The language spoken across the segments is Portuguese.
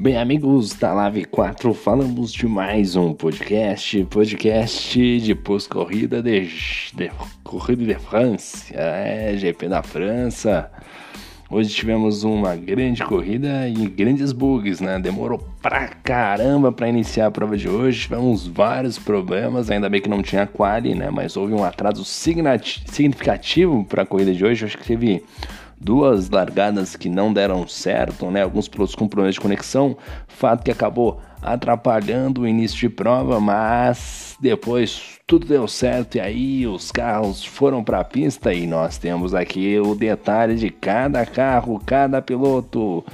Bem, amigos da Live 4, falamos de mais um podcast, podcast de pós-corrida de, de Corrida de França, é, GP da França. Hoje tivemos uma grande corrida e grandes bugs, né? Demorou pra caramba para iniciar a prova de hoje. Tivemos vários problemas, ainda bem que não tinha quali, né? Mas houve um atraso significativo para a corrida de hoje. Acho que teve duas largadas que não deram certo, né? Alguns pilotos com problemas de conexão, fato que acabou atrapalhando o início de prova, mas depois tudo deu certo e aí os carros foram para a pista e nós temos aqui o detalhe de cada carro, cada piloto.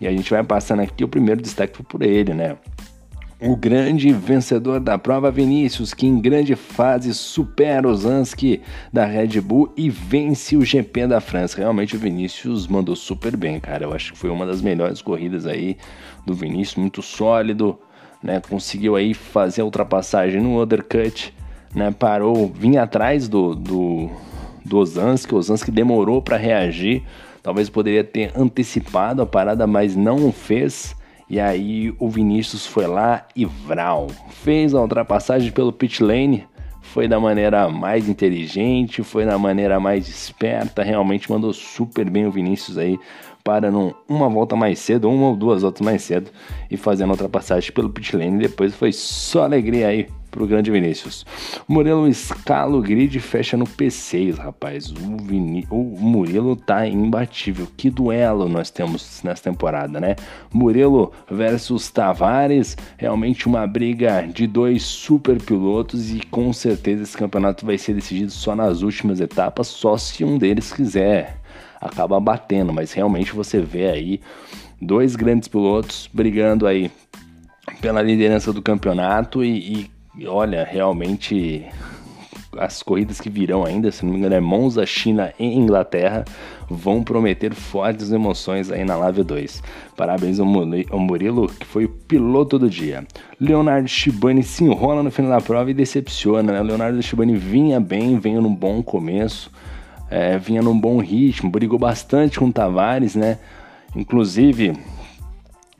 E a gente vai passando aqui o primeiro destaque por ele, né? O grande vencedor da prova, Vinícius, que em grande fase supera o Zansky da Red Bull e vence o GP da França. Realmente o Vinícius mandou super bem, cara. Eu acho que foi uma das melhores corridas aí do Vinícius, muito sólido, né? Conseguiu aí fazer a ultrapassagem no undercut, né? Parou, vinha atrás do, do, do Ozanski, o Ozanski demorou para reagir. Talvez poderia ter antecipado a parada, mas não fez e aí o Vinícius foi lá e Vral. Fez a ultrapassagem pelo pit lane, foi da maneira mais inteligente, foi da maneira mais esperta, realmente mandou super bem o Vinícius aí para num, uma volta mais cedo, uma ou duas voltas mais cedo e fazendo ultrapassagem pelo pit lane. Depois foi só alegria aí pro grande Vinícius. O Murilo escala o grid e fecha no P6, rapaz. O, Vini... o Murilo tá imbatível. Que duelo nós temos nessa temporada, né? Murilo versus Tavares, realmente uma briga de dois super pilotos e com certeza esse campeonato vai ser decidido só nas últimas etapas, só se um deles quiser acabar batendo, mas realmente você vê aí dois grandes pilotos brigando aí pela liderança do campeonato e, e olha, realmente as corridas que virão ainda, se não me engano, é Monza, China e Inglaterra, vão prometer fortes emoções aí na Lave 2. Parabéns ao Murilo, que foi o piloto do dia. Leonardo Shibani se enrola no final da prova e decepciona, né? Leonardo Shibani vinha bem, veio num bom começo, é, vinha num bom ritmo, brigou bastante com o Tavares, né? Inclusive,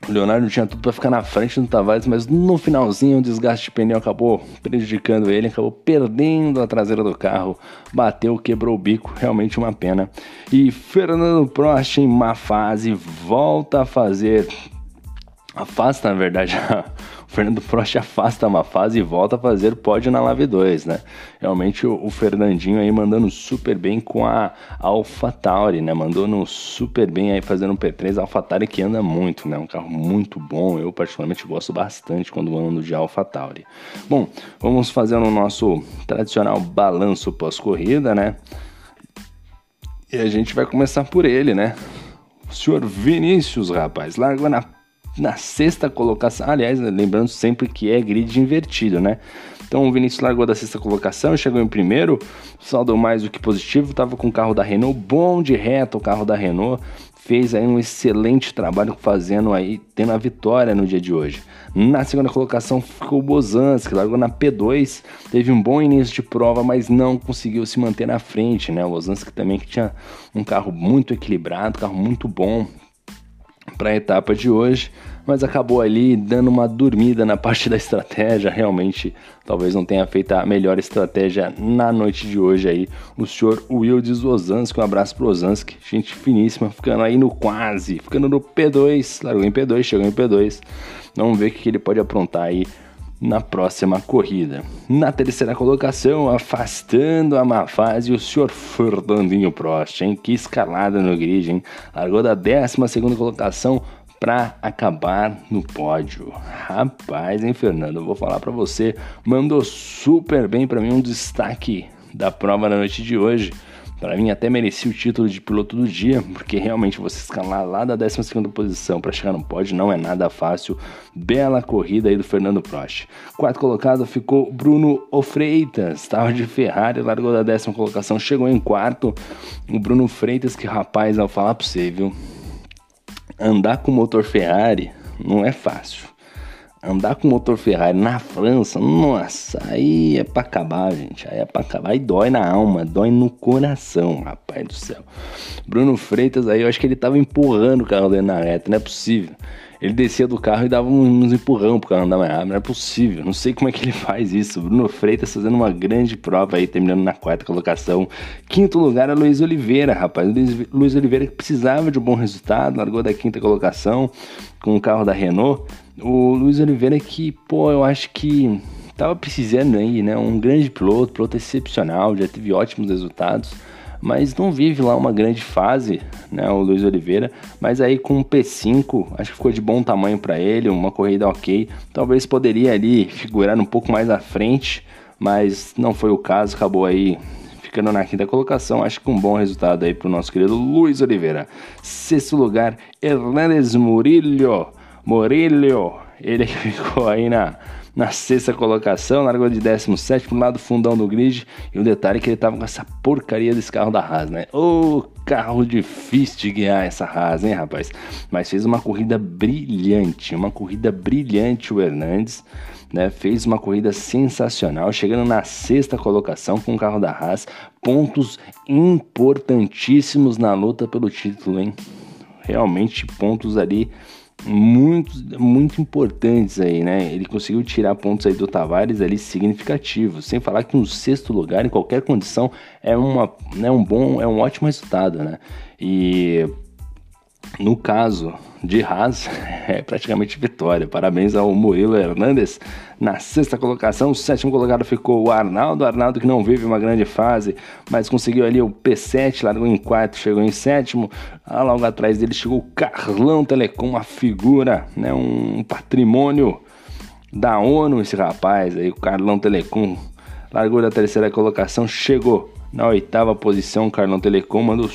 o Leonardo tinha tudo para ficar na frente do Tavares, mas no finalzinho o desgaste de pneu acabou prejudicando ele, acabou perdendo a traseira do carro, bateu, quebrou o bico, realmente uma pena. E Fernando Prost em má fase volta a fazer afasta na verdade o Fernando Prost afasta uma fase e volta a fazer pódio na Lave 2, né? Realmente o, o Fernandinho aí mandando super bem com a AlphaTauri, né? Mandando super bem aí fazendo um P3 AlphaTauri que anda muito, né? Um carro muito bom, eu particularmente gosto bastante quando ando de AlphaTauri. Bom, vamos fazer o nosso tradicional balanço pós-corrida, né? E a gente vai começar por ele, né? O senhor Vinícius, rapaz, largou na na sexta colocação. Aliás, lembrando sempre que é grid invertido, né? Então o Vinícius largou da sexta colocação, chegou em primeiro, saldo mais do que positivo, estava com o carro da Renault bom de reta, o carro da Renault fez aí um excelente trabalho fazendo aí, tendo a vitória no dia de hoje. Na segunda colocação ficou o Bozans, que largou na P2, teve um bom início de prova, mas não conseguiu se manter na frente, né? O Bozans que também que tinha um carro muito equilibrado, carro muito bom, para a etapa de hoje, mas acabou ali dando uma dormida na parte da estratégia. Realmente, talvez não tenha feito a melhor estratégia na noite de hoje aí. O senhor Wildes Ozanski, um abraço pro Ozanski, gente finíssima, ficando aí no quase, ficando no P2, largou em P2, chegou em P2. Vamos ver o que ele pode aprontar aí na próxima corrida. Na terceira colocação, afastando a má fase, o senhor Fernandinho Prost, hein? Que escalada no grid, hein? Largou da 12 segunda colocação para acabar no pódio. Rapaz, hein, Fernando? Eu vou falar para você, mandou super bem para mim um destaque da prova da noite de hoje. Para mim, até merecia o título de piloto do dia, porque realmente você escalar lá da 12 posição para chegar no pódio não é nada fácil. Bela corrida aí do Fernando Prost. Quarto colocado ficou Bruno Freitas, estava de Ferrari, largou da décima colocação, chegou em quarto. O Bruno Freitas, que rapaz, ao falar para você, viu? Andar com motor Ferrari não é fácil. Andar com motor Ferrari na França, nossa, aí é pra acabar, gente. Aí é pra acabar. Aí dói na alma, dói no coração, rapaz do céu. Bruno Freitas aí, eu acho que ele tava empurrando o carro dele na reta, não é possível. Ele descia do carro e dava uns empurrão pro carro andar mais rápido. Não é possível, não sei como é que ele faz isso. Bruno Freitas fazendo uma grande prova aí, terminando na quarta colocação. Quinto lugar é Luiz Oliveira, rapaz. Luiz, Luiz Oliveira que precisava de um bom resultado, largou da quinta colocação com o carro da Renault. O Luiz Oliveira que, pô, eu acho que tava precisando aí, né? Um grande piloto, piloto excepcional, já teve ótimos resultados mas não vive lá uma grande fase, né, o Luiz Oliveira, mas aí com um P5, acho que ficou de bom tamanho para ele, uma corrida ok, talvez poderia ali figurar um pouco mais à frente, mas não foi o caso, acabou aí ficando na quinta colocação, acho que um bom resultado aí para o nosso querido Luiz Oliveira. Sexto lugar, Hernanes Murillo, Murillo, ele ficou aí na na sexta colocação, largou de 17 pro lado fundão do grid. E o detalhe é que ele tava com essa porcaria desse carro da Haas, né? Ô, carro difícil de guiar essa Haas, hein, rapaz? Mas fez uma corrida brilhante, uma corrida brilhante o Hernandes. Né, fez uma corrida sensacional, chegando na sexta colocação com o carro da Haas, pontos importantíssimos na luta pelo título, hein? Realmente pontos ali muito, muito importantes aí, né? Ele conseguiu tirar pontos aí do Tavares ali significativos, sem falar que um sexto lugar em qualquer condição é uma, né, um bom, é um ótimo resultado, né? E no caso de Haas, é praticamente vitória. Parabéns ao Murilo Hernandes na sexta colocação. O sétimo colocado ficou o Arnaldo. Arnaldo que não vive uma grande fase, mas conseguiu ali o P7, largou em quarto, chegou em sétimo. Ah, logo atrás dele chegou o Carlão Telecom, uma figura, né, um patrimônio da ONU esse rapaz aí, o Carlão Telecom. Largou da terceira colocação, chegou na oitava posição. Carlão Telecom mandou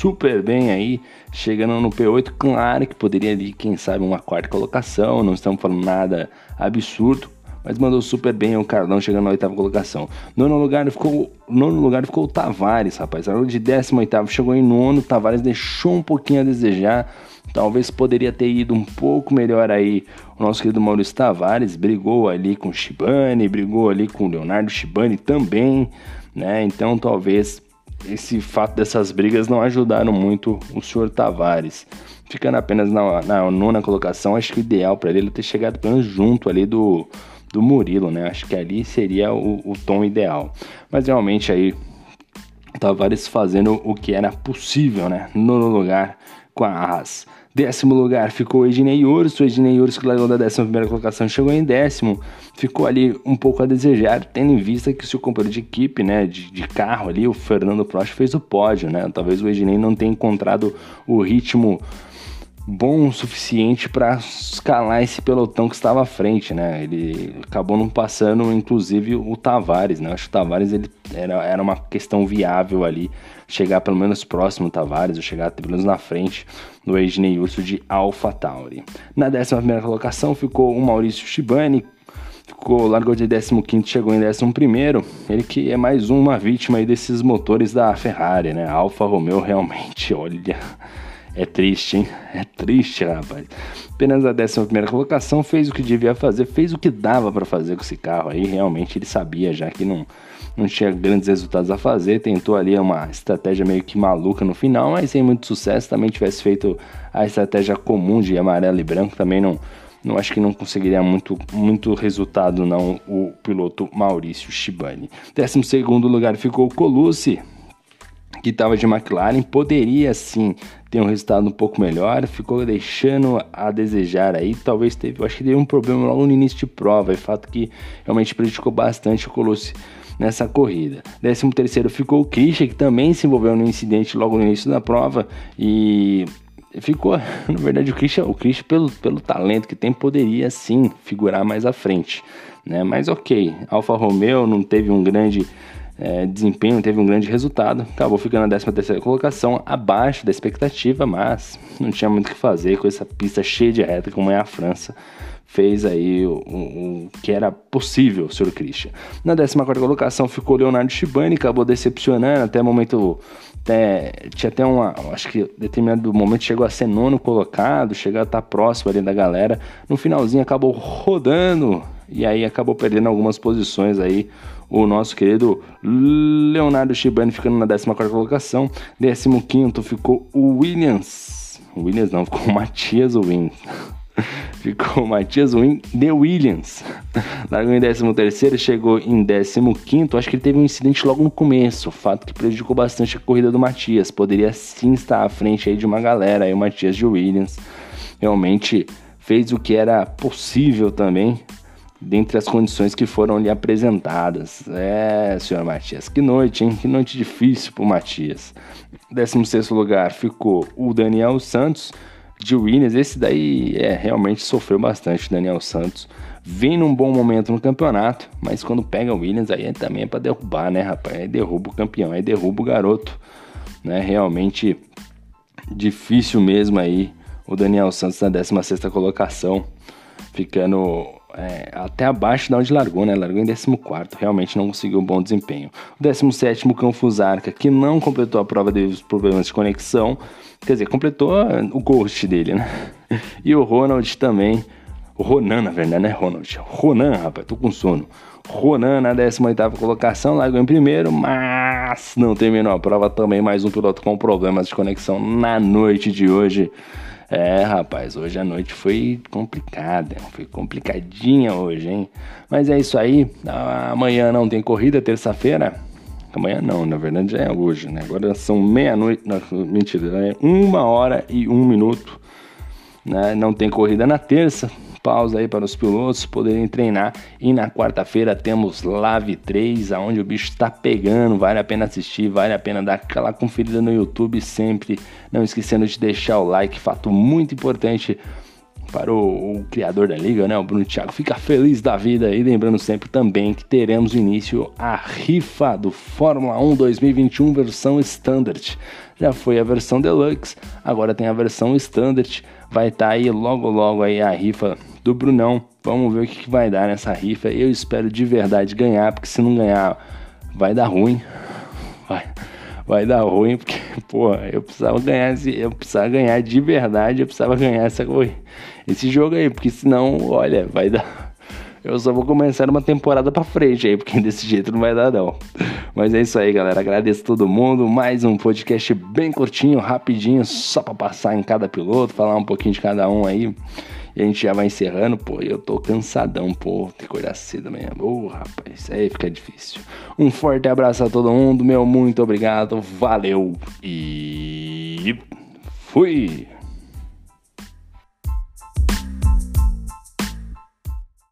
super bem aí chegando no P8, claro que poderia ali, quem sabe, uma quarta colocação, não estamos falando nada absurdo, mas mandou super bem o Cardão chegando na oitava colocação. Nono lugar ficou, nono lugar ficou o Tavares, rapaz. Saiu de 18 chegou em nono. Tavares deixou um pouquinho a desejar. Talvez poderia ter ido um pouco melhor aí. O nosso querido Maurício Tavares brigou ali com o Shibane, brigou ali com o Leonardo Shibane também, né? Então talvez esse fato dessas brigas não ajudaram muito o senhor Tavares. Ficando apenas na, na nona colocação, acho que o ideal para ele é ter chegado pelo menos junto ali do, do Murilo, né? Acho que ali seria o, o tom ideal. Mas realmente aí Tavares fazendo o que era possível, né? No lugar com a Haas. Décimo lugar ficou o Ednei Urso. O Ednei Urso, que largou da décima primeira colocação, chegou em décimo. Ficou ali um pouco a desejar, tendo em vista que o seu companheiro de equipe, né, de, de carro ali, o Fernando Prost, fez o pódio, né? Talvez o Ednei não tenha encontrado o ritmo bom o suficiente para escalar esse pelotão que estava à frente, né? Ele acabou não passando, inclusive, o Tavares, né? Acho que o Tavares ele era, era uma questão viável ali, chegar pelo menos próximo do Tavares, ou chegar pelo menos na frente do Ednei Urso de Alpha Tauri. Na 11 primeira colocação ficou o Maurício Shibani, ficou, largou de 15 chegou em 11 ele que é mais uma vítima aí desses motores da Ferrari, né? A Alfa Romeo realmente, olha é triste, hein? É triste, rapaz. Apenas a 11 primeira colocação fez o que devia fazer, fez o que dava para fazer com esse carro aí. Realmente ele sabia já que não, não tinha grandes resultados a fazer. Tentou ali uma estratégia meio que maluca no final, mas sem muito sucesso. Também tivesse feito a estratégia comum de amarelo e branco, também não, não acho que não conseguiria muito, muito resultado não o piloto Maurício Shibani. Décimo segundo lugar ficou Colucci, que estava de McLaren, poderia sim ter um resultado um pouco melhor, ficou deixando a desejar aí, talvez teve, acho que teve um problema logo no início de prova, é fato que realmente prejudicou bastante o Colossi nessa corrida. 13 terceiro ficou o Christian, que também se envolveu no incidente logo no início da prova e ficou, na verdade, o Christian, o Christian pelo, pelo talento que tem, poderia sim figurar mais à frente, né? Mas ok, Alfa Romeo não teve um grande é, desempenho, teve um grande resultado, acabou ficando na 13 terceira colocação, abaixo da expectativa, mas não tinha muito o que fazer com essa pista cheia de reta como é a França. Fez aí o, o, o que era possível, Sr. Christian. Na 14 colocação ficou Leonardo Shibani, acabou decepcionando, até momento até, tinha até uma, acho que determinado momento chegou a ser nono colocado, chegou a estar próximo ali da galera. No finalzinho acabou rodando e aí acabou perdendo algumas posições aí o nosso querido Leonardo Shibani ficando na 14 colocação. 15 ficou o Williams. O Williams não, ficou o Matias Win. ficou Matias Win de Williams. Largou em 13 chegou em 15 Acho que ele teve um incidente logo no começo, fato que prejudicou bastante a corrida do Matias. Poderia sim estar à frente aí de uma galera, aí o Matias de Williams. Realmente fez o que era possível também, dentre as condições que foram lhe apresentadas. É, senhor Matias, que noite, hein? Que noite difícil pro Matias. 16 lugar ficou o Daniel Santos de Williams. Esse daí é realmente sofreu bastante, Daniel Santos. Vem num bom momento no campeonato, mas quando pega o Williams aí também é para derrubar, né, rapaz? Aí derruba o campeão, aí derruba o garoto, né? Realmente difícil mesmo aí o Daniel Santos na 16 colocação, ficando é, até abaixo da onde largou, né? Largou em 14, realmente não conseguiu um bom desempenho. O 17, Canfusarca, que não completou a prova devido problemas de conexão, quer dizer, completou o ghost dele, né? E o Ronald também, o Ronan, na verdade, né? Ronald, Ronan, rapaz, tô com sono. Ronan na 18 colocação, largou em primeiro, mas não terminou a prova também. Mais um piloto com problemas de conexão na noite de hoje. É, rapaz, hoje a noite foi complicada, foi complicadinha hoje, hein? Mas é isso aí, amanhã não tem corrida, terça-feira. Amanhã não, na verdade é hoje, né? Agora são meia-noite, mentira, é uma hora e um minuto, né? Não tem corrida na terça, pausa aí para os pilotos poderem treinar. E na quarta-feira temos Live 3, aonde o bicho está pegando. Vale a pena assistir, vale a pena dar aquela conferida no YouTube sempre. Não esquecendo de deixar o like, fato muito importante para o, o, criador da liga, né, o Bruno Thiago, fica feliz da vida e lembrando sempre também que teremos início a rifa do Fórmula 1 2021 versão Standard. Já foi a versão Deluxe, agora tem a versão Standard. Vai estar tá aí logo logo aí a rifa do Brunão. Vamos ver o que, que vai dar nessa rifa. Eu espero de verdade ganhar, porque se não ganhar, vai dar ruim. Vai, vai dar ruim, porque, pô, eu precisava ganhar, eu precisava ganhar de verdade, eu precisava ganhar essa, esse jogo aí, porque senão, olha, vai dar. Eu só vou começar uma temporada pra frente aí, porque desse jeito não vai dar, não. Mas é isso aí, galera. Agradeço todo mundo. Mais um podcast bem curtinho, rapidinho, só pra passar em cada piloto, falar um pouquinho de cada um aí. E a gente já vai encerrando, pô. Eu tô cansadão, pô. Tem que acordar cedo amanhã. Ô, oh, rapaz, aí fica difícil. Um forte abraço a todo mundo, meu. Muito obrigado. Valeu e fui!